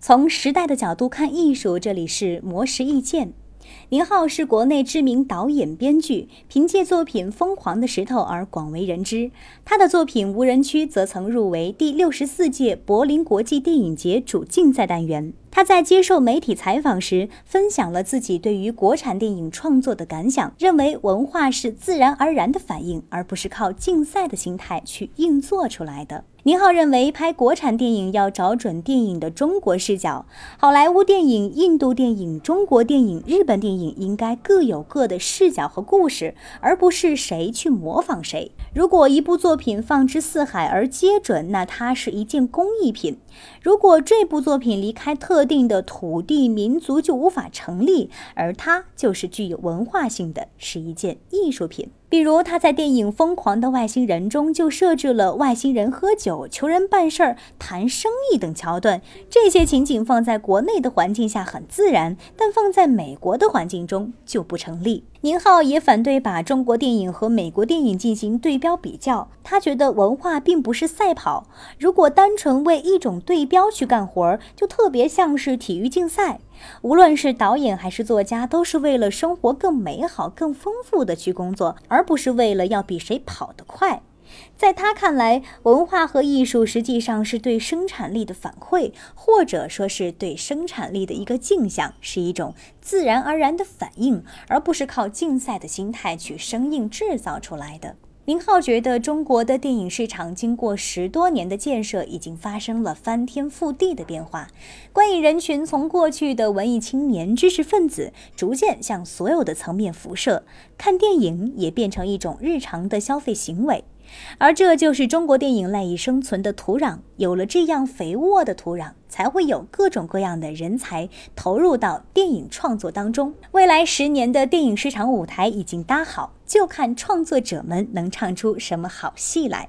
从时代的角度看艺术，这里是魔石意见。宁浩是国内知名导演、编剧，凭借作品《疯狂的石头》而广为人知。他的作品《无人区》则曾入围第六十四届柏林国际电影节主竞赛单元。他在接受媒体采访时，分享了自己对于国产电影创作的感想，认为文化是自然而然的反应，而不是靠竞赛的心态去硬做出来的。宁浩认为，拍国产电影要找准电影的中国视角。好莱坞电影、印度电影、中国电影、日本电影应该各有各的视角和故事，而不是谁去模仿谁。如果一部作品放之四海而皆准，那它是一件工艺品；如果这部作品离开特特定的土地民族，就无法成立，而它就是具有文化性的，是一件艺术品。比如他在电影《疯狂的外星人》中就设置了外星人喝酒、求人办事儿、谈生意等桥段，这些情景放在国内的环境下很自然，但放在美国的环境中就不成立。宁浩也反对把中国电影和美国电影进行对标比较，他觉得文化并不是赛跑，如果单纯为一种对标去干活儿，就特别像是体育竞赛。无论是导演还是作家，都是为了生活更美好、更丰富的去工作，而不是为了要比谁跑得快。在他看来，文化和艺术实际上是对生产力的反馈，或者说是对生产力的一个镜像，是一种自然而然的反应，而不是靠竞赛的心态去生硬制造出来的。林浩觉得，中国的电影市场经过十多年的建设，已经发生了翻天覆地的变化。观影人群从过去的文艺青年、知识分子，逐渐向所有的层面辐射，看电影也变成一种日常的消费行为。而这就是中国电影赖以生存的土壤。有了这样肥沃的土壤，才会有各种各样的人才投入到电影创作当中。未来十年的电影市场舞台已经搭好，就看创作者们能唱出什么好戏来。